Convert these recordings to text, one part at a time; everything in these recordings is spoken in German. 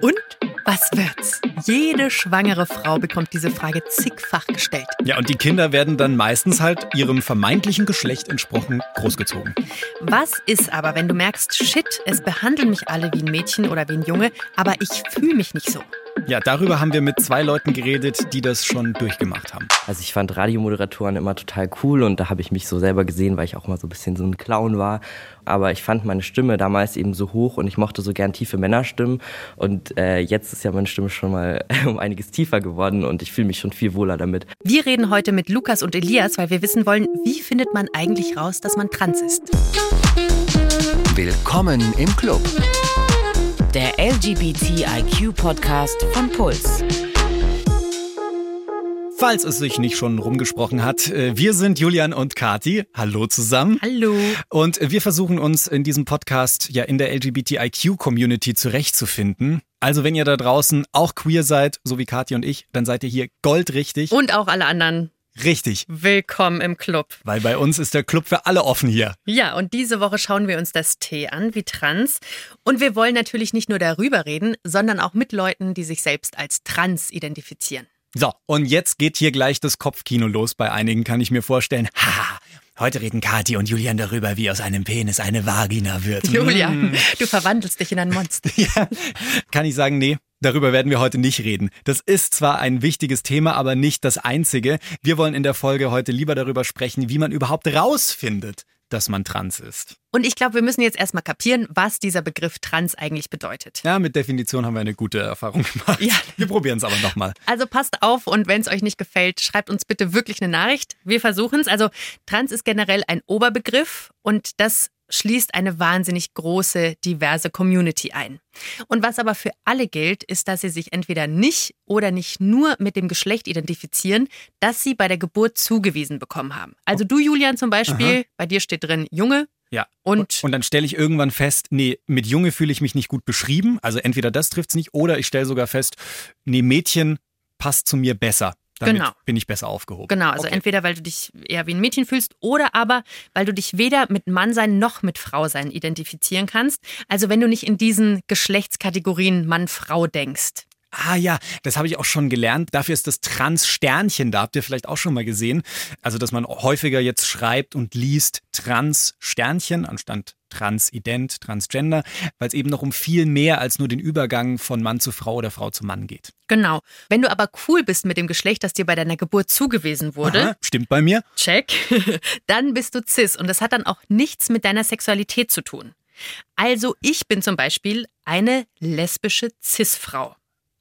Und was wird's? Jede schwangere Frau bekommt diese Frage zigfach gestellt. Ja, und die Kinder werden dann meistens halt ihrem vermeintlichen Geschlecht entsprochen großgezogen. Was ist aber, wenn du merkst, shit, es behandeln mich alle wie ein Mädchen oder wie ein Junge, aber ich fühle mich nicht so? Ja, darüber haben wir mit zwei Leuten geredet, die das schon durchgemacht haben. Also ich fand Radiomoderatoren immer total cool und da habe ich mich so selber gesehen, weil ich auch mal so ein bisschen so ein Clown war. Aber ich fand meine Stimme damals eben so hoch und ich mochte so gern tiefe Männerstimmen. Und äh, jetzt ist ja meine Stimme schon mal um einiges tiefer geworden und ich fühle mich schon viel wohler damit. Wir reden heute mit Lukas und Elias, weil wir wissen wollen, wie findet man eigentlich raus, dass man trans ist. Willkommen im Club. Der LGBTIQ-Podcast von Puls. Falls es sich nicht schon rumgesprochen hat, äh, wir sind Julian und Kati. Hallo zusammen. Hallo. Und wir versuchen uns in diesem Podcast ja in der LGBTIQ-Community zurechtzufinden. Also wenn ihr da draußen auch queer seid, so wie Kati und ich, dann seid ihr hier goldrichtig. Und auch alle anderen. Richtig. Willkommen im Club. Weil bei uns ist der Club für alle offen hier. Ja, und diese Woche schauen wir uns das T an, wie trans. Und wir wollen natürlich nicht nur darüber reden, sondern auch mit Leuten, die sich selbst als trans identifizieren. So, und jetzt geht hier gleich das Kopfkino los. Bei einigen kann ich mir vorstellen, ha, heute reden Kathi und Julian darüber, wie aus einem Penis eine Vagina wird. Julian, du verwandelst dich in ein Monster. ja, kann ich sagen, nee, Darüber werden wir heute nicht reden. Das ist zwar ein wichtiges Thema, aber nicht das einzige. Wir wollen in der Folge heute lieber darüber sprechen, wie man überhaupt rausfindet, dass man trans ist. Und ich glaube, wir müssen jetzt erstmal kapieren, was dieser Begriff trans eigentlich bedeutet. Ja, mit Definition haben wir eine gute Erfahrung gemacht. Ja. Wir probieren es aber nochmal. Also passt auf und wenn es euch nicht gefällt, schreibt uns bitte wirklich eine Nachricht. Wir versuchen es. Also trans ist generell ein Oberbegriff und das schließt eine wahnsinnig große, diverse Community ein. Und was aber für alle gilt, ist, dass sie sich entweder nicht oder nicht nur mit dem Geschlecht identifizieren, das sie bei der Geburt zugewiesen bekommen haben. Also du, Julian, zum Beispiel, Aha. bei dir steht drin Junge. Ja. Und, und dann stelle ich irgendwann fest, nee, mit Junge fühle ich mich nicht gut beschrieben. Also entweder das trifft es nicht oder ich stelle sogar fest, nee, Mädchen passt zu mir besser. Damit genau. bin ich besser aufgehoben. Genau, also okay. entweder weil du dich eher wie ein Mädchen fühlst oder aber weil du dich weder mit Mannsein noch mit Frausein identifizieren kannst. Also wenn du nicht in diesen Geschlechtskategorien Mann-Frau denkst. Ah ja, das habe ich auch schon gelernt. Dafür ist das Trans-Sternchen da. Habt ihr vielleicht auch schon mal gesehen? Also, dass man häufiger jetzt schreibt und liest Trans-Sternchen anstatt Transident, Transgender, weil es eben noch um viel mehr als nur den Übergang von Mann zu Frau oder Frau zu Mann geht. Genau. Wenn du aber cool bist mit dem Geschlecht, das dir bei deiner Geburt zugewiesen wurde. Aha, stimmt bei mir. Check. dann bist du cis und das hat dann auch nichts mit deiner Sexualität zu tun. Also ich bin zum Beispiel eine lesbische Cis-Frau.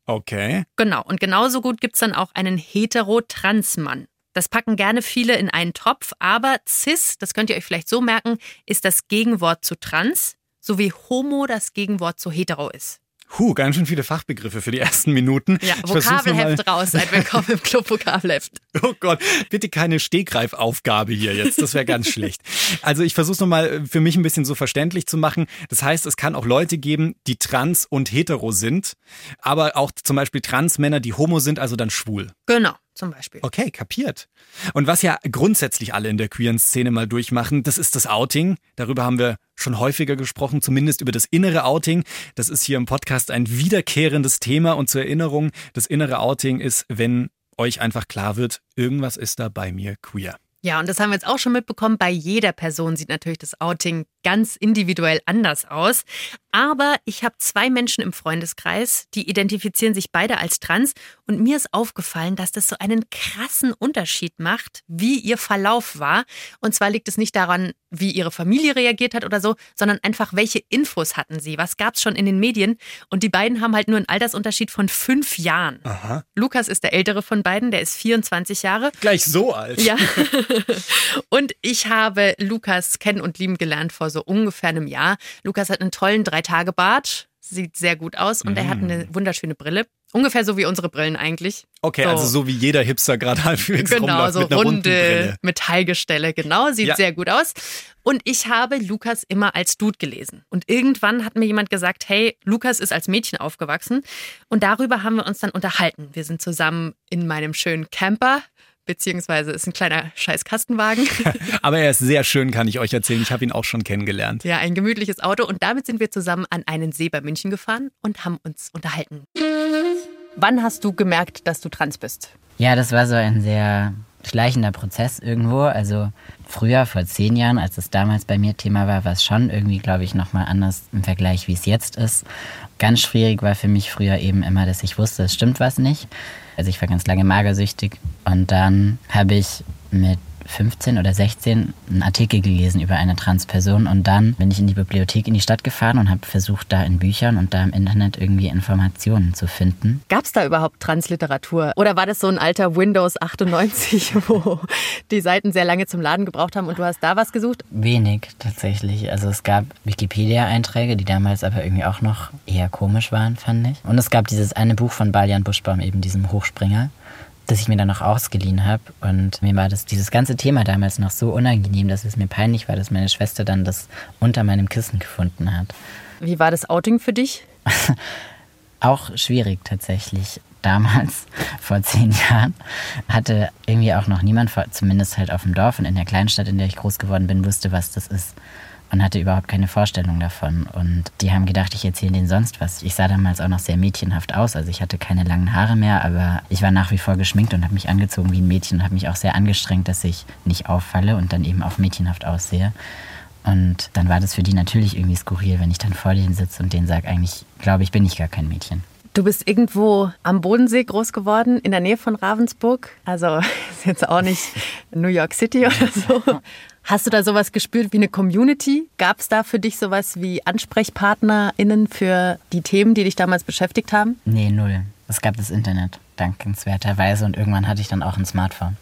Okay. Genau. Und genauso gut gibt es dann auch einen hetero-trans-Mann. Das packen gerne viele in einen Topf, aber cis, das könnt ihr euch vielleicht so merken, ist das Gegenwort zu trans, so wie homo das Gegenwort zu hetero ist. Huh, ganz schön viele Fachbegriffe für die ersten Minuten. Ja, Vokabelheft raus, seid willkommen im Club Vokabelheft. Oh Gott, bitte keine Stegreifaufgabe hier jetzt, das wäre ganz schlecht. Also ich versuche es nochmal für mich ein bisschen so verständlich zu machen. Das heißt, es kann auch Leute geben, die trans und hetero sind, aber auch zum Beispiel Transmänner, die homo sind, also dann schwul. Genau zum Beispiel. Okay, kapiert. Und was ja grundsätzlich alle in der queeren Szene mal durchmachen, das ist das Outing. Darüber haben wir schon häufiger gesprochen, zumindest über das innere Outing. Das ist hier im Podcast ein wiederkehrendes Thema und zur Erinnerung, das innere Outing ist, wenn euch einfach klar wird, irgendwas ist da bei mir queer. Ja, und das haben wir jetzt auch schon mitbekommen. Bei jeder Person sieht natürlich das Outing ganz individuell anders aus. Aber ich habe zwei Menschen im Freundeskreis, die identifizieren sich beide als trans. Und mir ist aufgefallen, dass das so einen krassen Unterschied macht, wie ihr Verlauf war. Und zwar liegt es nicht daran, wie ihre Familie reagiert hat oder so, sondern einfach, welche Infos hatten sie? Was gab es schon in den Medien? Und die beiden haben halt nur einen Altersunterschied von fünf Jahren. Aha. Lukas ist der ältere von beiden, der ist 24 Jahre. Gleich so alt. Ja. und ich habe Lukas kennen und lieben gelernt vor so ungefähr einem Jahr. Lukas hat einen tollen Drei-Tage-Bart, sieht sehr gut aus und mm. er hat mhm. eine wunderschöne Brille. Ungefähr so wie unsere Brillen eigentlich. Okay, so. also so wie jeder Hipster gerade halbwegs genau, rumläuft so mit einer runde Metallgestelle, genau, sieht ja. sehr gut aus. Und ich habe Lukas immer als Dude gelesen. Und irgendwann hat mir jemand gesagt, hey, Lukas ist als Mädchen aufgewachsen. Und darüber haben wir uns dann unterhalten. Wir sind zusammen in meinem schönen Camper beziehungsweise ist ein kleiner Scheißkastenwagen. Aber er ist sehr schön, kann ich euch erzählen. Ich habe ihn auch schon kennengelernt. Ja, ein gemütliches Auto. Und damit sind wir zusammen an einen See bei München gefahren und haben uns unterhalten. Wann hast du gemerkt, dass du trans bist? Ja, das war so ein sehr schleichender Prozess irgendwo. Also früher, vor zehn Jahren, als es damals bei mir Thema war, war es schon irgendwie, glaube ich, nochmal anders im Vergleich, wie es jetzt ist. Ganz schwierig war für mich früher eben immer, dass ich wusste, es stimmt was nicht. Also ich war ganz lange magersüchtig und dann habe ich mit 15 oder 16 einen Artikel gelesen über eine Transperson und dann bin ich in die Bibliothek in die Stadt gefahren und habe versucht, da in Büchern und da im Internet irgendwie Informationen zu finden. Gab es da überhaupt Transliteratur? Oder war das so ein alter Windows 98, wo die Seiten sehr lange zum Laden gebraucht haben und du hast da was gesucht? Wenig tatsächlich. Also es gab Wikipedia-Einträge, die damals aber irgendwie auch noch eher komisch waren, fand ich. Und es gab dieses eine Buch von Balian Buschbaum, eben diesem Hochspringer das ich mir dann noch ausgeliehen habe. Und mir war das dieses ganze Thema damals noch so unangenehm, dass es mir peinlich war, dass meine Schwester dann das unter meinem Kissen gefunden hat. Wie war das Outing für dich? auch schwierig tatsächlich. Damals, vor zehn Jahren, hatte irgendwie auch noch niemand, zumindest halt auf dem Dorf und in der Kleinstadt, in der ich groß geworden bin, wusste, was das ist und hatte überhaupt keine Vorstellung davon. Und die haben gedacht, ich erzähle denen sonst was. Ich sah damals auch noch sehr mädchenhaft aus. Also ich hatte keine langen Haare mehr, aber ich war nach wie vor geschminkt und habe mich angezogen wie ein Mädchen und habe mich auch sehr angestrengt, dass ich nicht auffalle und dann eben auch mädchenhaft aussehe. Und dann war das für die natürlich irgendwie skurril, wenn ich dann vor denen sitze und denen sage, eigentlich glaube ich, bin ich gar kein Mädchen. Du bist irgendwo am Bodensee groß geworden, in der Nähe von Ravensburg. Also ist jetzt auch nicht New York City oder so. Hast du da sowas gespürt wie eine Community? Gab es da für dich sowas wie AnsprechpartnerInnen für die Themen, die dich damals beschäftigt haben? Nee, null. Es gab das Internet, dankenswerterweise. Und irgendwann hatte ich dann auch ein Smartphone.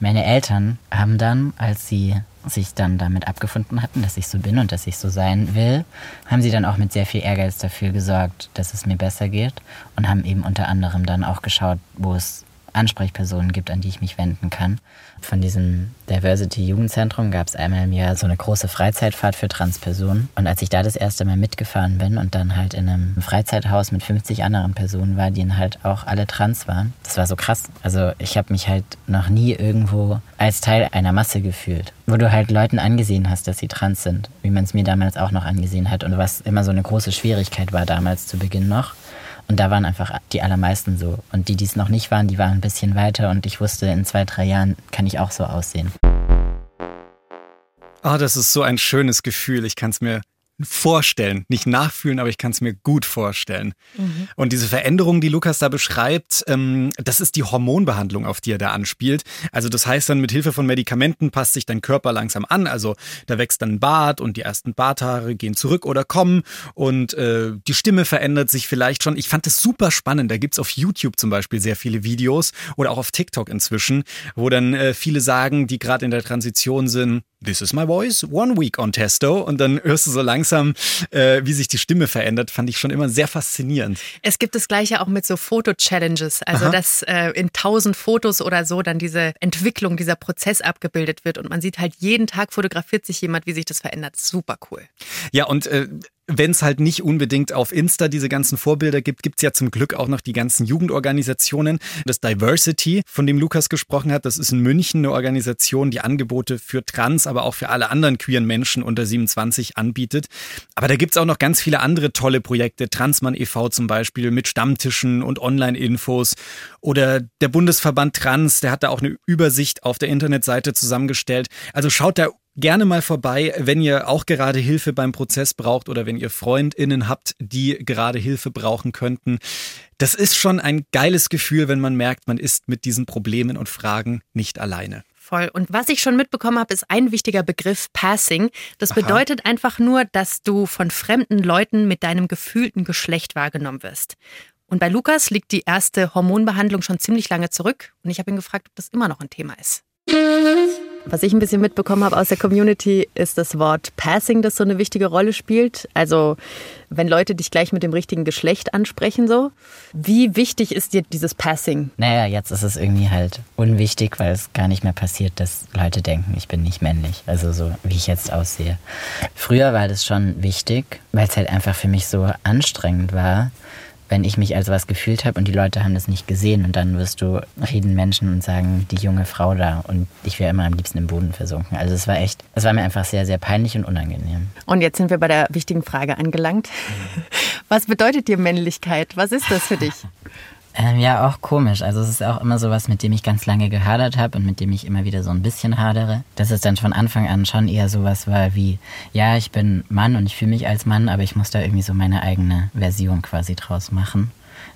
Meine Eltern haben dann, als sie sich dann damit abgefunden hatten, dass ich so bin und dass ich so sein will, haben sie dann auch mit sehr viel Ehrgeiz dafür gesorgt, dass es mir besser geht und haben eben unter anderem dann auch geschaut, wo es Ansprechpersonen gibt, an die ich mich wenden kann. Von diesem Diversity Jugendzentrum gab es einmal im Jahr so eine große Freizeitfahrt für Transpersonen. Und als ich da das erste Mal mitgefahren bin und dann halt in einem Freizeithaus mit 50 anderen Personen war, die halt auch alle trans waren, das war so krass. Also ich habe mich halt noch nie irgendwo als Teil einer Masse gefühlt, wo du halt Leuten angesehen hast, dass sie trans sind, wie man es mir damals auch noch angesehen hat und was immer so eine große Schwierigkeit war damals zu Beginn noch. Und da waren einfach die allermeisten so. Und die, die es noch nicht waren, die waren ein bisschen weiter und ich wusste, in zwei, drei Jahren kann ich auch so aussehen. Oh, das ist so ein schönes Gefühl. Ich kann es mir vorstellen, nicht nachfühlen, aber ich kann es mir gut vorstellen. Mhm. Und diese Veränderung, die Lukas da beschreibt, ähm, das ist die Hormonbehandlung, auf die er da anspielt. Also das heißt dann, mit Hilfe von Medikamenten passt sich dein Körper langsam an. Also da wächst dann ein Bart und die ersten Barthaare gehen zurück oder kommen und äh, die Stimme verändert sich vielleicht schon. Ich fand das super spannend. Da gibt's auf YouTube zum Beispiel sehr viele Videos oder auch auf TikTok inzwischen, wo dann äh, viele sagen, die gerade in der Transition sind, This is my voice, one week on Testo. Und dann hörst du so langsam, äh, wie sich die Stimme verändert. Fand ich schon immer sehr faszinierend. Es gibt das Gleiche auch mit so Foto-Challenges. Also, Aha. dass äh, in tausend Fotos oder so dann diese Entwicklung, dieser Prozess abgebildet wird. Und man sieht halt jeden Tag fotografiert sich jemand, wie sich das verändert. Super cool. Ja, und äh, wenn es halt nicht unbedingt auf Insta diese ganzen Vorbilder gibt, gibt's ja zum Glück auch noch die ganzen Jugendorganisationen. Das Diversity, von dem Lukas gesprochen hat, das ist in München eine Organisation, die Angebote für Trans, aber auch für alle anderen queeren Menschen unter 27 anbietet. Aber da gibt's auch noch ganz viele andere tolle Projekte. Transmann e.V. zum Beispiel mit Stammtischen und Online-Infos. Oder der Bundesverband Trans, der hat da auch eine Übersicht auf der Internetseite zusammengestellt. Also schaut da gerne mal vorbei, wenn ihr auch gerade Hilfe beim Prozess braucht oder wenn ihr Freundinnen habt, die gerade Hilfe brauchen könnten. Das ist schon ein geiles Gefühl, wenn man merkt, man ist mit diesen Problemen und Fragen nicht alleine. Voll. Und was ich schon mitbekommen habe, ist ein wichtiger Begriff Passing. Das Aha. bedeutet einfach nur, dass du von fremden Leuten mit deinem gefühlten Geschlecht wahrgenommen wirst. Und bei Lukas liegt die erste Hormonbehandlung schon ziemlich lange zurück. Und ich habe ihn gefragt, ob das immer noch ein Thema ist. Was ich ein bisschen mitbekommen habe aus der Community, ist das Wort Passing, das so eine wichtige Rolle spielt. Also wenn Leute dich gleich mit dem richtigen Geschlecht ansprechen, so. Wie wichtig ist dir dieses Passing? Naja, jetzt ist es irgendwie halt unwichtig, weil es gar nicht mehr passiert, dass Leute denken, ich bin nicht männlich. Also so, wie ich jetzt aussehe. Früher war das schon wichtig, weil es halt einfach für mich so anstrengend war, wenn ich mich als was gefühlt habe und die Leute haben das nicht gesehen und dann wirst du reden Menschen und sagen, die junge Frau da und ich wäre immer am liebsten im Boden versunken. Also es war echt, es war mir einfach sehr, sehr peinlich und unangenehm. Und jetzt sind wir bei der wichtigen Frage angelangt. Was bedeutet dir Männlichkeit? Was ist das für dich? Ähm, ja, auch komisch. Also es ist auch immer sowas, mit dem ich ganz lange gehadert habe und mit dem ich immer wieder so ein bisschen hadere. Dass es dann von Anfang an schon eher sowas war wie, ja, ich bin Mann und ich fühle mich als Mann, aber ich muss da irgendwie so meine eigene Version quasi draus machen.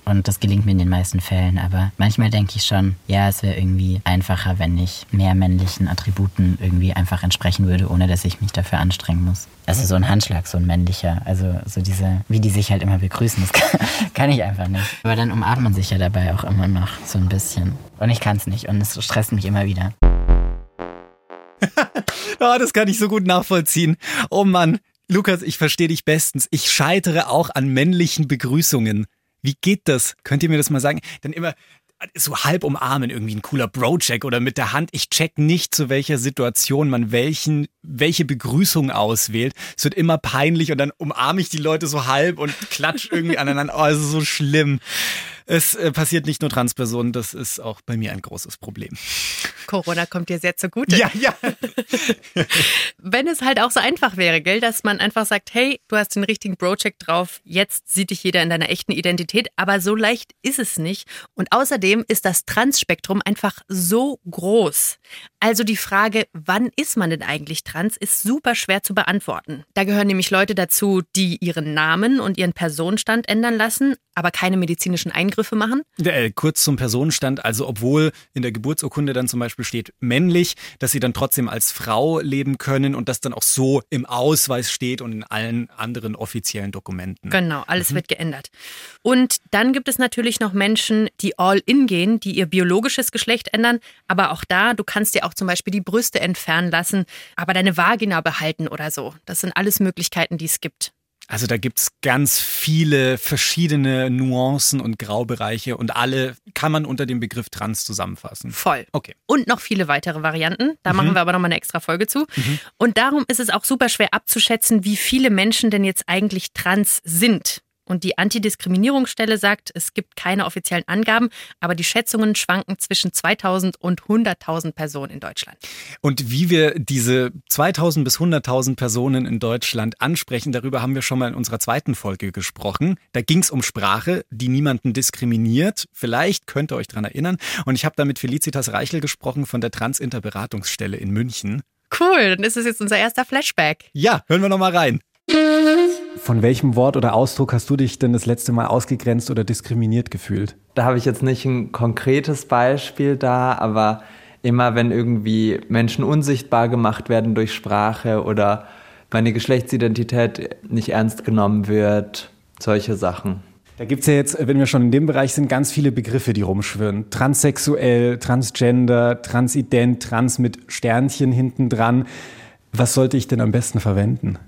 Und das gelingt mir in den meisten Fällen. Aber manchmal denke ich schon, ja, es wäre irgendwie einfacher, wenn ich mehr männlichen Attributen irgendwie einfach entsprechen würde, ohne dass ich mich dafür anstrengen muss. Also so ein Handschlag, so ein männlicher. Also so diese, wie die sich halt immer begrüßen, das kann, kann ich einfach nicht. Aber dann umarmt man sich ja dabei auch immer noch so ein bisschen. Und ich kann es nicht und es stresst mich immer wieder. oh, das kann ich so gut nachvollziehen. Oh Mann, Lukas, ich verstehe dich bestens. Ich scheitere auch an männlichen Begrüßungen. Wie geht das? Könnt ihr mir das mal sagen? Dann immer so halb umarmen, irgendwie ein cooler Bro-Check oder mit der Hand. Ich check nicht, zu welcher Situation man welchen, welche Begrüßung auswählt. Es wird immer peinlich und dann umarme ich die Leute so halb und klatsch irgendwie aneinander. Oh, es ist so schlimm. Es äh, passiert nicht nur Transpersonen, das ist auch bei mir ein großes Problem. Corona kommt dir sehr zugute. Ja, ja. Wenn es halt auch so einfach wäre, gell, dass man einfach sagt, hey, du hast den richtigen Bro-Check drauf, jetzt sieht dich jeder in deiner echten Identität, aber so leicht ist es nicht. Und außerdem ist das Trans-Spektrum einfach so groß. Also die Frage, wann ist man denn eigentlich trans, ist super schwer zu beantworten. Da gehören nämlich Leute dazu, die ihren Namen und ihren Personenstand ändern lassen, aber keine medizinischen Eingriffe machen. Äh, kurz zum Personenstand, also obwohl in der Geburtsurkunde dann zum Beispiel steht männlich, dass sie dann trotzdem als Frau leben können und das dann auch so im Ausweis steht und in allen anderen offiziellen Dokumenten. Genau, alles mhm. wird geändert. Und dann gibt es natürlich noch Menschen, die all in gehen, die ihr biologisches Geschlecht ändern, aber auch da, du kannst dir auch zum Beispiel die Brüste entfernen lassen, aber deine Vagina behalten oder so. Das sind alles Möglichkeiten, die es gibt. Also da gibt's ganz viele verschiedene Nuancen und Graubereiche und alle kann man unter dem Begriff Trans zusammenfassen. Voll. Okay. Und noch viele weitere Varianten. Da mhm. machen wir aber nochmal eine extra Folge zu. Mhm. Und darum ist es auch super schwer abzuschätzen, wie viele Menschen denn jetzt eigentlich trans sind. Und die Antidiskriminierungsstelle sagt, es gibt keine offiziellen Angaben, aber die Schätzungen schwanken zwischen 2000 und 100.000 Personen in Deutschland. Und wie wir diese 2000 bis 100.000 Personen in Deutschland ansprechen, darüber haben wir schon mal in unserer zweiten Folge gesprochen. Da ging es um Sprache, die niemanden diskriminiert. Vielleicht könnt ihr euch daran erinnern. Und ich habe da mit Felicitas Reichel gesprochen von der Transinterberatungsstelle in München. Cool, dann ist es jetzt unser erster Flashback. Ja, hören wir noch mal rein. Von welchem Wort oder Ausdruck hast du dich denn das letzte Mal ausgegrenzt oder diskriminiert gefühlt? Da habe ich jetzt nicht ein konkretes Beispiel da, aber immer wenn irgendwie Menschen unsichtbar gemacht werden durch Sprache oder meine Geschlechtsidentität nicht ernst genommen wird, solche Sachen. Da gibt es ja jetzt, wenn wir schon in dem Bereich sind, ganz viele Begriffe, die rumschwirren. Transsexuell, Transgender, Transident, Trans mit Sternchen hinten dran. Was sollte ich denn am besten verwenden?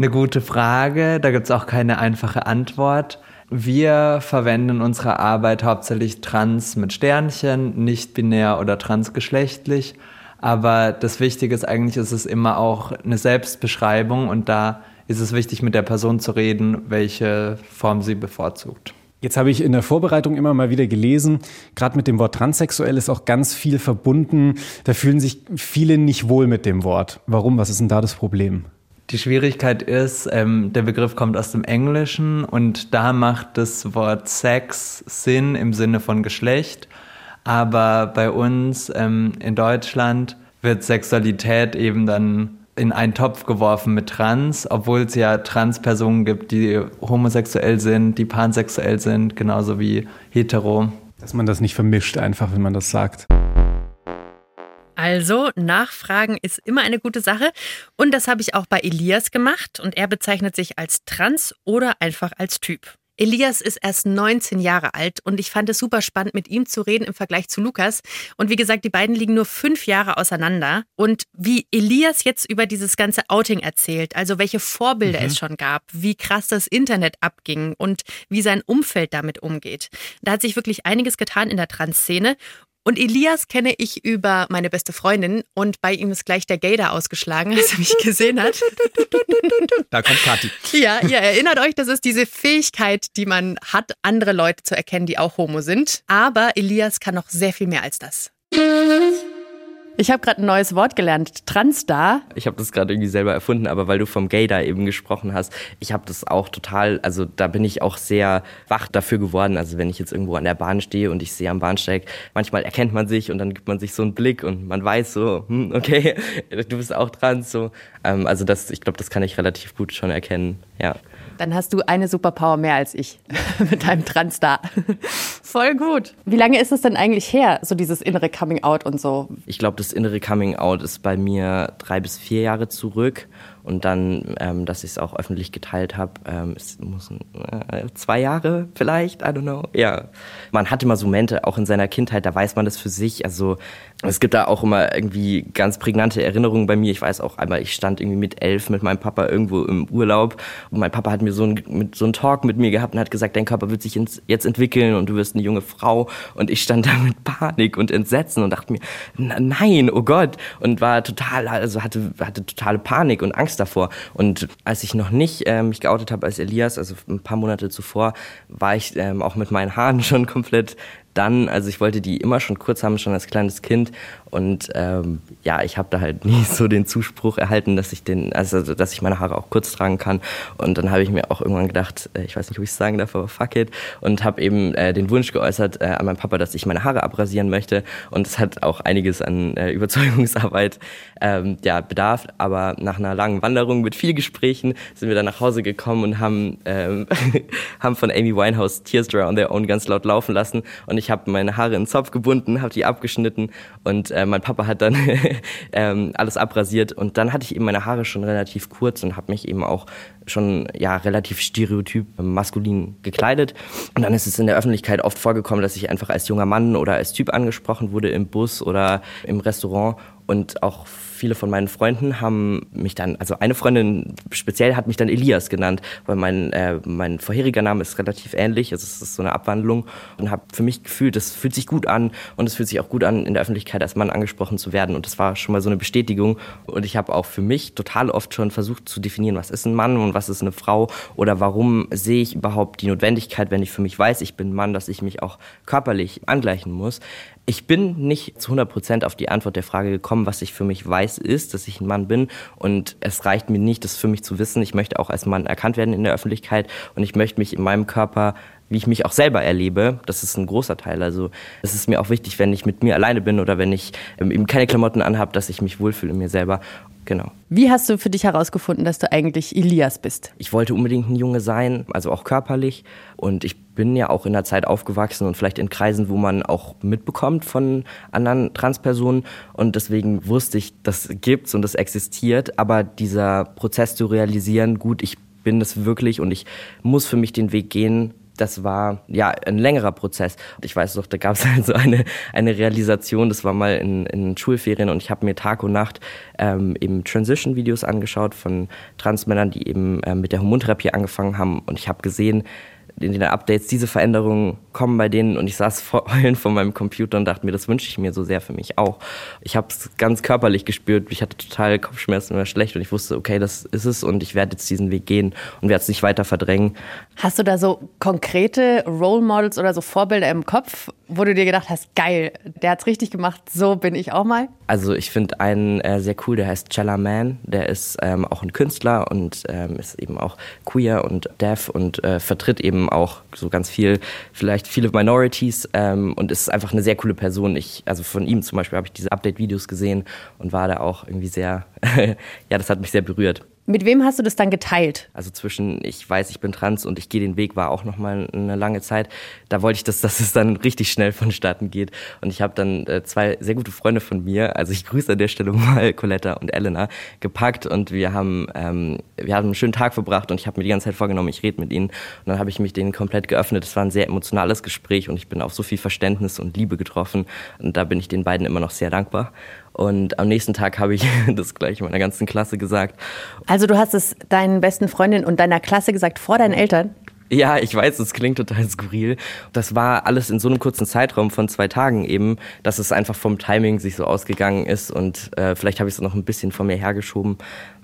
Eine gute Frage, da gibt es auch keine einfache Antwort. Wir verwenden in unserer Arbeit hauptsächlich trans mit Sternchen, nicht binär oder transgeschlechtlich. Aber das Wichtige ist eigentlich, ist es immer auch eine Selbstbeschreibung und da ist es wichtig, mit der Person zu reden, welche Form sie bevorzugt. Jetzt habe ich in der Vorbereitung immer mal wieder gelesen, gerade mit dem Wort transsexuell ist auch ganz viel verbunden. Da fühlen sich viele nicht wohl mit dem Wort. Warum? Was ist denn da das Problem? Die Schwierigkeit ist, ähm, der Begriff kommt aus dem Englischen und da macht das Wort Sex Sinn im Sinne von Geschlecht. Aber bei uns ähm, in Deutschland wird Sexualität eben dann in einen Topf geworfen mit Trans, obwohl es ja Transpersonen gibt, die homosexuell sind, die pansexuell sind, genauso wie hetero. Dass man das nicht vermischt, einfach wenn man das sagt. Also, Nachfragen ist immer eine gute Sache. Und das habe ich auch bei Elias gemacht. Und er bezeichnet sich als trans oder einfach als Typ. Elias ist erst 19 Jahre alt und ich fand es super spannend, mit ihm zu reden im Vergleich zu Lukas. Und wie gesagt, die beiden liegen nur fünf Jahre auseinander. Und wie Elias jetzt über dieses ganze Outing erzählt, also welche Vorbilder mhm. es schon gab, wie krass das Internet abging und wie sein Umfeld damit umgeht. Da hat sich wirklich einiges getan in der Trans-Szene. Und Elias kenne ich über meine beste Freundin und bei ihm ist gleich der Gator ausgeschlagen, als er mich gesehen hat. Da kommt Kathi. Ja, ihr erinnert euch, das ist diese Fähigkeit, die man hat, andere Leute zu erkennen, die auch homo sind. Aber Elias kann noch sehr viel mehr als das. Ich habe gerade ein neues Wort gelernt, Transda. Ich habe das gerade irgendwie selber erfunden, aber weil du vom Gay da eben gesprochen hast, ich habe das auch total, also da bin ich auch sehr wach dafür geworden. Also wenn ich jetzt irgendwo an der Bahn stehe und ich sehe am Bahnsteig, manchmal erkennt man sich und dann gibt man sich so einen Blick und man weiß so, hm, okay, du bist auch trans. So. Ähm, also das, ich glaube, das kann ich relativ gut schon erkennen. Ja. Dann hast du eine Superpower mehr als ich mit deinem Transda. Voll gut. Wie lange ist es denn eigentlich her, so dieses innere Coming Out und so? Ich glaube, das innere Coming Out ist bei mir drei bis vier Jahre zurück. Und dann, ähm, dass ich es auch öffentlich geteilt habe, ähm, es muss äh, zwei Jahre vielleicht, I don't know. Ja, man hat immer so Momente, auch in seiner Kindheit, da weiß man das für sich. Also es gibt da auch immer irgendwie ganz prägnante Erinnerungen bei mir. Ich weiß auch einmal, ich stand irgendwie mit elf mit meinem Papa irgendwo im Urlaub und mein Papa hat mir so ein, mit, so einen Talk mit mir gehabt und hat gesagt, dein Körper wird sich ins, jetzt entwickeln und du wirst eine junge Frau. Und ich stand da mit Panik und Entsetzen und dachte mir, nein, oh Gott. Und war total, also hatte, hatte totale Panik und Angst davor. Und als ich noch nicht äh, mich geoutet habe als Elias, also ein paar Monate zuvor, war ich ähm, auch mit meinen Haaren schon komplett dann, also ich wollte die immer schon kurz haben, schon als kleines Kind. Und ähm, ja, ich habe da halt nie so den Zuspruch erhalten, dass ich den, also dass ich meine Haare auch kurz tragen kann. Und dann habe ich mir auch irgendwann gedacht, äh, ich weiß nicht, ob ich es sagen darf, aber fuck it. Und habe eben äh, den Wunsch geäußert äh, an meinen Papa, dass ich meine Haare abrasieren möchte. Und es hat auch einiges an äh, Überzeugungsarbeit ähm, ja, bedarf. Aber nach einer langen Wanderung mit viel Gesprächen sind wir dann nach Hause gekommen und haben, ähm, haben von Amy Winehouse Tears Dry on Their Own ganz laut laufen lassen. Und ich habe meine Haare in den Zopf gebunden, habe die abgeschnitten und äh, mein Papa hat dann ähm, alles abrasiert und dann hatte ich eben meine Haare schon relativ kurz und habe mich eben auch schon ja relativ stereotyp maskulin gekleidet und dann ist es in der Öffentlichkeit oft vorgekommen, dass ich einfach als junger Mann oder als Typ angesprochen wurde im Bus oder im Restaurant und auch viele von meinen Freunden haben mich dann, also eine Freundin speziell hat mich dann Elias genannt, weil mein, äh, mein vorheriger Name ist relativ ähnlich, also es ist so eine Abwandlung und habe für mich gefühlt, das fühlt sich gut an und es fühlt sich auch gut an, in der Öffentlichkeit als Mann angesprochen zu werden und das war schon mal so eine Bestätigung und ich habe auch für mich total oft schon versucht zu definieren, was ist ein Mann und was ist eine Frau oder warum sehe ich überhaupt die Notwendigkeit, wenn ich für mich weiß, ich bin Mann, dass ich mich auch körperlich angleichen muss. Ich bin nicht zu 100 Prozent auf die Antwort der Frage gekommen, was ich für mich weiß, ist, dass ich ein Mann bin. Und es reicht mir nicht, das für mich zu wissen. Ich möchte auch als Mann erkannt werden in der Öffentlichkeit und ich möchte mich in meinem Körper wie ich mich auch selber erlebe, das ist ein großer Teil. Also es ist mir auch wichtig, wenn ich mit mir alleine bin oder wenn ich ähm, eben keine Klamotten anhabe, dass ich mich wohlfühle in mir selber. Genau. Wie hast du für dich herausgefunden, dass du eigentlich Elias bist? Ich wollte unbedingt ein Junge sein, also auch körperlich. Und ich bin ja auch in der Zeit aufgewachsen und vielleicht in Kreisen, wo man auch mitbekommt von anderen Transpersonen. Und deswegen wusste ich, das gibt's und das existiert. Aber dieser Prozess zu realisieren, gut, ich bin das wirklich und ich muss für mich den Weg gehen, das war ja ein längerer Prozess. Ich weiß doch, da gab es halt so eine, eine Realisation, das war mal in, in Schulferien und ich habe mir Tag und Nacht ähm, eben Transition-Videos angeschaut von Transmännern, die eben ähm, mit der Hormontherapie angefangen haben und ich habe gesehen, in den Updates diese Veränderungen kommen bei denen und ich saß heulend vor meinem Computer und dachte mir, das wünsche ich mir so sehr für mich auch. Ich habe es ganz körperlich gespürt, ich hatte total Kopfschmerzen, war schlecht und ich wusste, okay, das ist es und ich werde jetzt diesen Weg gehen und werde es nicht weiter verdrängen. Hast du da so konkrete Role Models oder so Vorbilder im Kopf, wo du dir gedacht hast, geil, der hat's richtig gemacht, so bin ich auch mal? Also ich finde einen äh, sehr cool, der heißt Chella Man, der ist ähm, auch ein Künstler und ähm, ist eben auch queer und deaf und äh, vertritt eben auch so ganz viel, vielleicht viele Minorities ähm, und ist einfach eine sehr coole Person. Ich, also von ihm zum Beispiel habe ich diese Update-Videos gesehen und war da auch irgendwie sehr, ja, das hat mich sehr berührt. Mit wem hast du das dann geteilt? Also zwischen ich weiß, ich bin trans und ich gehe den Weg war auch noch mal eine lange Zeit. Da wollte ich, dass, dass es dann richtig schnell vonstatten geht. Und ich habe dann äh, zwei sehr gute Freunde von mir, also ich grüße an der Stelle mal Coletta und Elena, gepackt und wir haben, ähm, wir haben einen schönen Tag verbracht und ich habe mir die ganze Zeit vorgenommen, ich rede mit ihnen. Und dann habe ich mich denen komplett geöffnet. Es war ein sehr emotionales Gespräch und ich bin auf so viel Verständnis und Liebe getroffen. Und da bin ich den beiden immer noch sehr dankbar. Und am nächsten Tag habe ich das gleich meiner ganzen Klasse gesagt. Also du hast es deinen besten Freundinnen und deiner Klasse gesagt vor deinen Eltern? Ja, ich weiß, es klingt total skurril. Das war alles in so einem kurzen Zeitraum von zwei Tagen eben, dass es einfach vom Timing sich so ausgegangen ist und äh, vielleicht habe ich es noch ein bisschen von mir hergeschoben.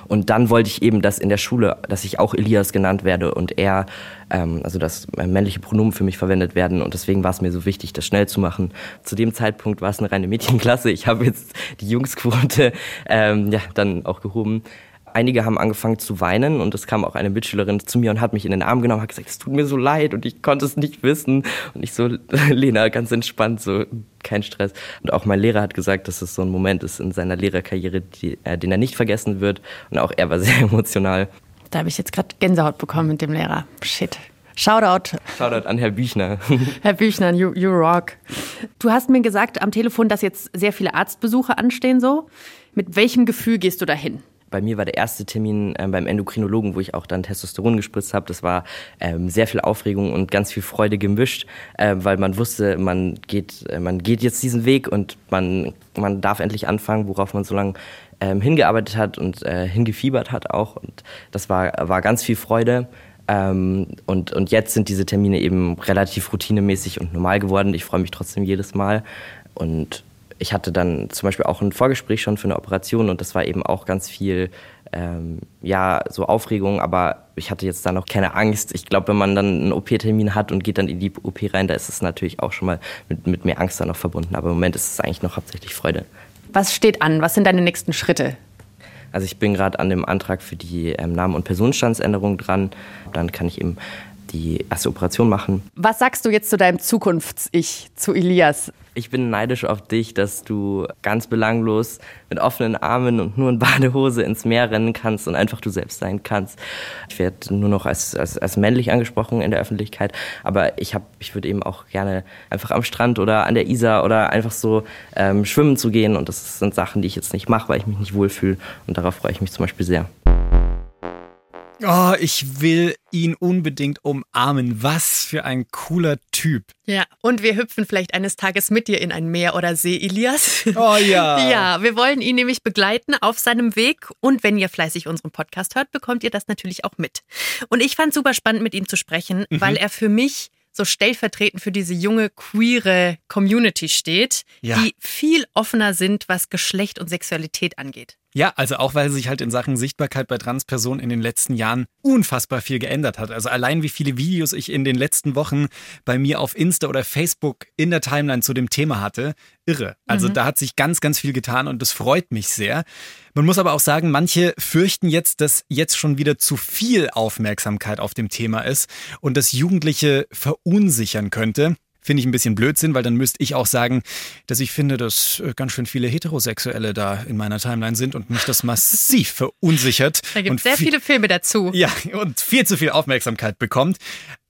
Und dann wollte ich eben, dass in der Schule, dass ich auch Elias genannt werde und er, ähm, also dass männliche Pronomen für mich verwendet werden. Und deswegen war es mir so wichtig, das schnell zu machen. Zu dem Zeitpunkt war es eine reine Mädchenklasse. Ich habe jetzt die Jungsquote ähm, ja, dann auch gehoben einige haben angefangen zu weinen und es kam auch eine Mitschülerin zu mir und hat mich in den Arm genommen, hat gesagt, es tut mir so leid und ich konnte es nicht wissen. Und ich so, Lena, ganz entspannt, so kein Stress. Und auch mein Lehrer hat gesagt, dass es so ein Moment ist in seiner Lehrerkarriere, die, äh, den er nicht vergessen wird. Und auch er war sehr emotional. Da habe ich jetzt gerade Gänsehaut bekommen mit dem Lehrer. Shit. Shoutout. Shoutout an Herr Büchner. Herr Büchner, you, you rock. Du hast mir gesagt am Telefon, dass jetzt sehr viele Arztbesuche anstehen so. Mit welchem Gefühl gehst du dahin? Bei mir war der erste Termin äh, beim Endokrinologen, wo ich auch dann Testosteron gespritzt habe. Das war ähm, sehr viel Aufregung und ganz viel Freude gemischt, äh, weil man wusste, man geht, äh, man geht jetzt diesen Weg und man, man darf endlich anfangen, worauf man so lange ähm, hingearbeitet hat und äh, hingefiebert hat auch. Und das war, war ganz viel Freude. Ähm, und, und jetzt sind diese Termine eben relativ routinemäßig und normal geworden. Ich freue mich trotzdem jedes Mal. Und ich hatte dann zum Beispiel auch ein Vorgespräch schon für eine Operation und das war eben auch ganz viel, ähm, ja, so Aufregung, aber ich hatte jetzt da noch keine Angst. Ich glaube, wenn man dann einen OP-Termin hat und geht dann in die OP rein, da ist es natürlich auch schon mal mit, mit mehr Angst dann noch verbunden. Aber im Moment ist es eigentlich noch hauptsächlich Freude. Was steht an? Was sind deine nächsten Schritte? Also ich bin gerade an dem Antrag für die ähm, Namen- und Personenstandsänderung dran. Dann kann ich eben die erste Operation machen. Was sagst du jetzt zu deinem Zukunfts-Ich, zu Elias? Ich bin neidisch auf dich, dass du ganz belanglos mit offenen Armen und nur in Badehose ins Meer rennen kannst und einfach du selbst sein kannst. Ich werde nur noch als, als, als männlich angesprochen in der Öffentlichkeit, aber ich, hab, ich würde eben auch gerne einfach am Strand oder an der Isar oder einfach so ähm, schwimmen zu gehen und das sind Sachen, die ich jetzt nicht mache, weil ich mich nicht wohlfühle und darauf freue ich mich zum Beispiel sehr. Oh, ich will ihn unbedingt umarmen. Was für ein cooler Typ. Ja, und wir hüpfen vielleicht eines Tages mit dir in ein Meer oder See, Elias. Oh ja. ja, wir wollen ihn nämlich begleiten auf seinem Weg. Und wenn ihr fleißig unseren Podcast hört, bekommt ihr das natürlich auch mit. Und ich fand super spannend, mit ihm zu sprechen, mhm. weil er für mich so stellvertretend für diese junge queere Community steht, ja. die viel offener sind, was Geschlecht und Sexualität angeht. Ja, also auch weil sich halt in Sachen Sichtbarkeit bei Transpersonen in den letzten Jahren unfassbar viel geändert hat. Also allein wie viele Videos ich in den letzten Wochen bei mir auf Insta oder Facebook in der Timeline zu dem Thema hatte, irre. Also mhm. da hat sich ganz, ganz viel getan und das freut mich sehr. Man muss aber auch sagen, manche fürchten jetzt, dass jetzt schon wieder zu viel Aufmerksamkeit auf dem Thema ist und das Jugendliche verunsichern könnte finde ich ein bisschen Blödsinn, weil dann müsste ich auch sagen, dass ich finde, dass äh, ganz schön viele Heterosexuelle da in meiner Timeline sind und mich das massiv verunsichert. Da gibt es sehr viele Filme dazu. Ja, und viel zu viel Aufmerksamkeit bekommt.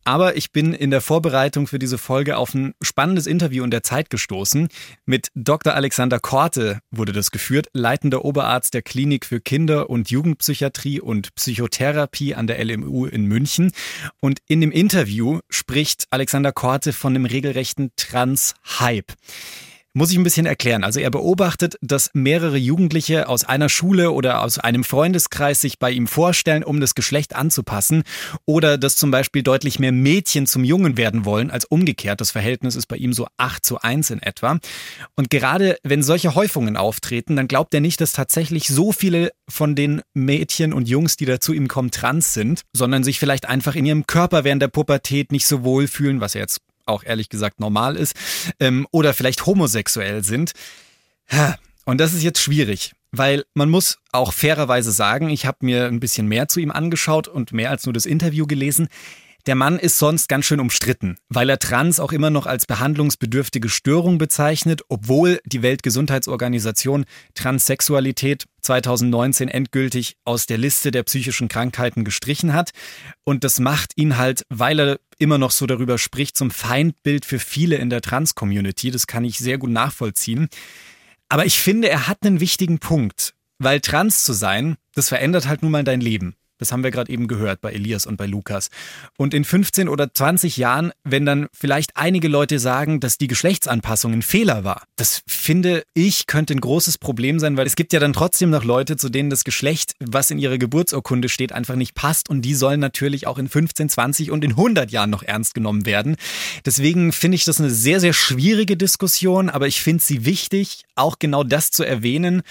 Aber ich bin in der Vorbereitung für diese Folge auf ein spannendes Interview in der Zeit gestoßen. Mit Dr. Alexander Korte wurde das geführt, leitender Oberarzt der Klinik für Kinder- und Jugendpsychiatrie und Psychotherapie an der LMU in München. Und in dem Interview spricht Alexander Korte von dem regelrechten Trans-Hype. Muss ich ein bisschen erklären. Also er beobachtet, dass mehrere Jugendliche aus einer Schule oder aus einem Freundeskreis sich bei ihm vorstellen, um das Geschlecht anzupassen. Oder dass zum Beispiel deutlich mehr Mädchen zum Jungen werden wollen als umgekehrt. Das Verhältnis ist bei ihm so 8 zu 1 in etwa. Und gerade wenn solche Häufungen auftreten, dann glaubt er nicht, dass tatsächlich so viele von den Mädchen und Jungs, die da zu ihm kommen, trans sind, sondern sich vielleicht einfach in ihrem Körper während der Pubertät nicht so wohl fühlen, was er jetzt auch ehrlich gesagt normal ist, ähm, oder vielleicht homosexuell sind. Und das ist jetzt schwierig, weil man muss auch fairerweise sagen, ich habe mir ein bisschen mehr zu ihm angeschaut und mehr als nur das Interview gelesen. Der Mann ist sonst ganz schön umstritten, weil er Trans auch immer noch als behandlungsbedürftige Störung bezeichnet, obwohl die Weltgesundheitsorganisation Transsexualität 2019 endgültig aus der Liste der psychischen Krankheiten gestrichen hat. Und das macht ihn halt, weil er immer noch so darüber spricht, zum Feindbild für viele in der Trans-Community. Das kann ich sehr gut nachvollziehen. Aber ich finde, er hat einen wichtigen Punkt, weil trans zu sein, das verändert halt nun mal dein Leben. Das haben wir gerade eben gehört bei Elias und bei Lukas. Und in 15 oder 20 Jahren, wenn dann vielleicht einige Leute sagen, dass die Geschlechtsanpassung ein Fehler war, das finde ich könnte ein großes Problem sein, weil es gibt ja dann trotzdem noch Leute, zu denen das Geschlecht, was in ihrer Geburtsurkunde steht, einfach nicht passt und die sollen natürlich auch in 15, 20 und in 100 Jahren noch ernst genommen werden. Deswegen finde ich das eine sehr, sehr schwierige Diskussion, aber ich finde sie wichtig, auch genau das zu erwähnen,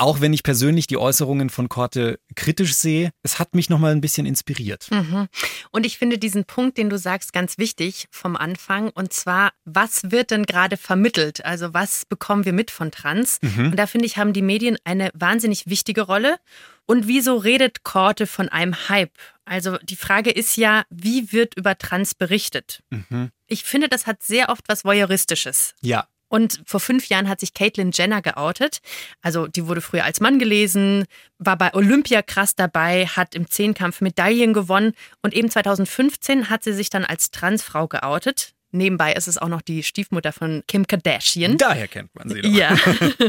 auch wenn ich persönlich die Äußerungen von Korte kritisch sehe. Es hat mich nochmal ein bisschen inspiriert. Mhm. Und ich finde diesen Punkt, den du sagst, ganz wichtig vom Anfang. Und zwar, was wird denn gerade vermittelt? Also was bekommen wir mit von Trans? Mhm. Und da finde ich, haben die Medien eine wahnsinnig wichtige Rolle. Und wieso redet Korte von einem Hype? Also die Frage ist ja, wie wird über Trans berichtet? Mhm. Ich finde, das hat sehr oft was Voyeuristisches. Ja, Und vor fünf Jahren hat sich Caitlyn Jenner geoutet. Also die wurde früher als Mann gelesen, war bei Olympia krass dabei, hat im Zehnkampf Medaillen gewonnen und eben 2015 hat sie sich dann als Transfrau geoutet. Nebenbei ist es auch noch die Stiefmutter von Kim Kardashian. daher kennt man sie doch. Ja.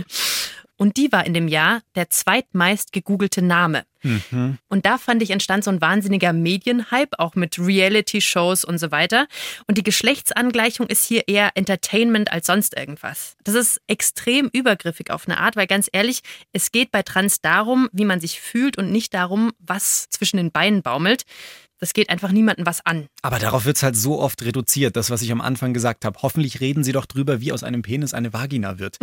Und die war in dem Jahr der zweitmeist gegoogelte Name. Mhm. Und da fand ich, entstand so ein wahnsinniger Medienhype, auch mit Reality-Shows und so weiter. Und die Geschlechtsangleichung ist hier eher Entertainment als sonst irgendwas. Das ist extrem übergriffig auf eine Art, weil ganz ehrlich, es geht bei Trans darum, wie man sich fühlt und nicht darum, was zwischen den Beinen baumelt. Das geht einfach niemandem was an. Aber darauf wird es halt so oft reduziert, das, was ich am Anfang gesagt habe. Hoffentlich reden Sie doch drüber, wie aus einem Penis eine Vagina wird.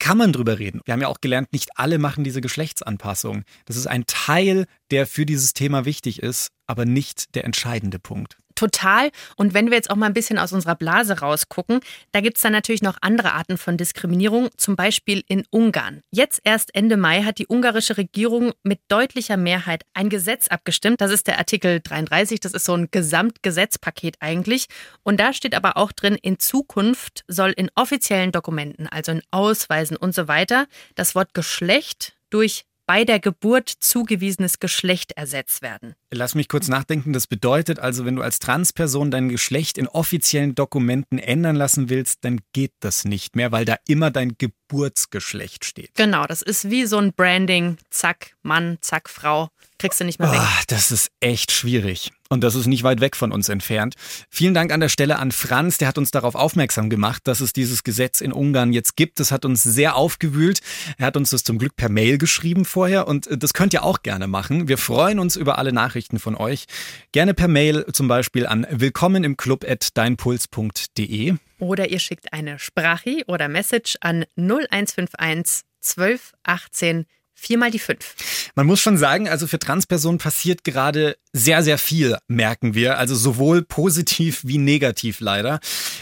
Kann man drüber reden. Wir haben ja auch gelernt, nicht alle machen diese Geschlechtsanpassung. Das ist ein Teil, der für dieses Thema wichtig ist, aber nicht der entscheidende Punkt. Total. Und wenn wir jetzt auch mal ein bisschen aus unserer Blase rausgucken, da gibt es dann natürlich noch andere Arten von Diskriminierung, zum Beispiel in Ungarn. Jetzt erst Ende Mai hat die ungarische Regierung mit deutlicher Mehrheit ein Gesetz abgestimmt. Das ist der Artikel 33, das ist so ein Gesamtgesetzpaket eigentlich. Und da steht aber auch drin, in Zukunft soll in offiziellen Dokumenten, also in Ausweisen und so weiter, das Wort Geschlecht durch bei der Geburt zugewiesenes Geschlecht ersetzt werden. Lass mich kurz nachdenken. Das bedeutet also, wenn du als Transperson dein Geschlecht in offiziellen Dokumenten ändern lassen willst, dann geht das nicht mehr, weil da immer dein Geburtsgeschlecht steht. Genau, das ist wie so ein Branding. Zack, Mann, zack, Frau. Kriegst du nicht mehr weg. Ah, das ist echt schwierig. Und das ist nicht weit weg von uns entfernt. Vielen Dank an der Stelle an Franz, der hat uns darauf aufmerksam gemacht, dass es dieses Gesetz in Ungarn jetzt gibt. Das hat uns sehr aufgewühlt. Er hat uns das zum Glück per Mail geschrieben vorher und äh, das könnt ihr auch gerne machen. Wir freuen uns über alle Nachrichten von euch. Gerne per Mail zum Beispiel an willkommen im Club at deinpuls.de. Oder ihr schickt eine Sprachi oder Message an 0151 12 18 viermal die 5. Man muss schon sagen, also für Transpersonen passiert gerade sehr, sehr viel, merken wir. Also sowohl positiv wie negativ leider.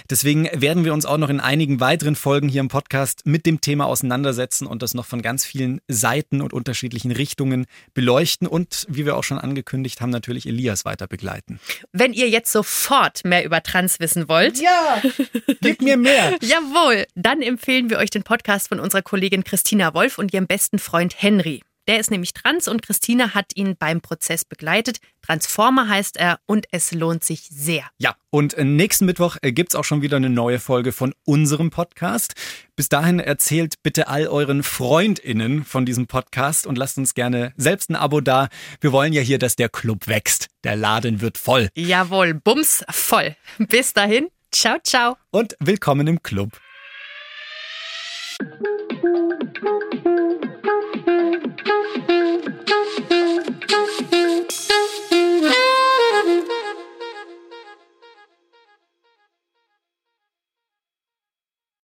Deswegen werden wir uns auch noch in einigen weiteren Folgen hier im Podcast mit dem Thema auseinandersetzen und das noch von ganz vielen Seiten und unterschiedlichen Richtungen beleuchten und, wie wir auch schon angekündigt haben, natürlich Elias weiter begleiten. Wenn ihr jetzt sofort mehr über Trans wissen wollt, Ja, gib mir mehr. jawohl, dann empfehlen wir euch den Podcast von unserer Kollegin Christina Wolf und ihrem besten Freund Henry. Der ist nämlich trans und Christina hat ihn beim Prozess begleitet. Transformer heißt er und es lohnt sich sehr. Ja, und nächsten Mittwoch äh, gibt's auch schon wieder eine neue Folge von unserem Podcast. Bis dahin erzählt bitte all euren FreundInnen von diesem Podcast und lasst uns gerne selbst ein Abo da. Wir wollen ja hier, dass der Club wächst. Der Laden wird voll. Jawohl, bums voll. Bis dahin, ciao, ciao. Und willkommen im Club.